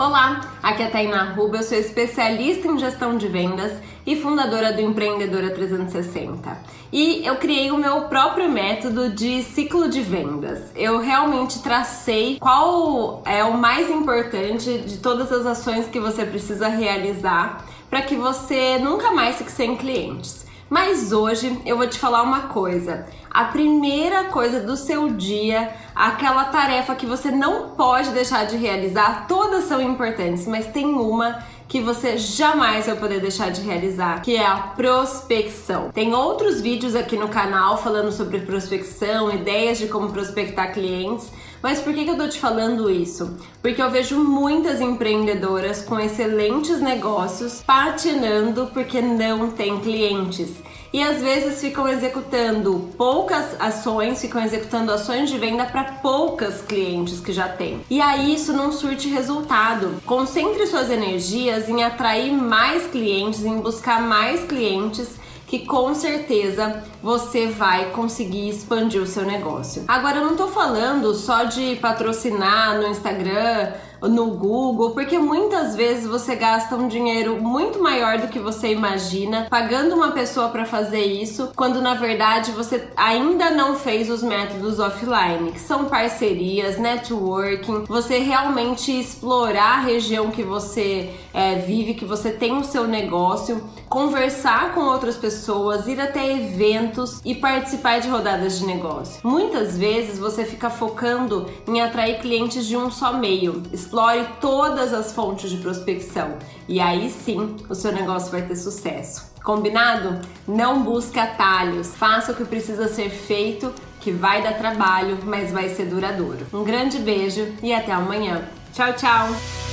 Olá, aqui é a Tainá Ruba, eu sou especialista em gestão de vendas e fundadora do Empreendedora 360. E eu criei o meu próprio método de ciclo de vendas. Eu realmente tracei qual é o mais importante de todas as ações que você precisa realizar para que você nunca mais fique sem clientes. Mas hoje eu vou te falar uma coisa. A primeira coisa do seu dia, aquela tarefa que você não pode deixar de realizar, todas são importantes, mas tem uma que você jamais vai poder deixar de realizar, que é a prospecção. Tem outros vídeos aqui no canal falando sobre prospecção, ideias de como prospectar clientes. Mas por que, que eu tô te falando isso? Porque eu vejo muitas empreendedoras com excelentes negócios patinando porque não tem clientes e às vezes ficam executando poucas ações, ficam executando ações de venda para poucas clientes que já tem. E aí isso não surte resultado. Concentre suas energias em atrair mais clientes, em buscar mais clientes que com certeza você vai conseguir expandir o seu negócio. Agora eu não tô falando só de patrocinar no Instagram no Google, porque muitas vezes você gasta um dinheiro muito maior do que você imagina pagando uma pessoa para fazer isso, quando na verdade você ainda não fez os métodos offline, que são parcerias, networking, você realmente explorar a região que você é, vive, que você tem o seu negócio, conversar com outras pessoas, ir até eventos e participar de rodadas de negócio. Muitas vezes você fica focando em atrair clientes de um só meio explore todas as fontes de prospecção e aí sim o seu negócio vai ter sucesso. Combinado? Não busque atalhos, faça o que precisa ser feito, que vai dar trabalho, mas vai ser duradouro. Um grande beijo e até amanhã. Tchau, tchau!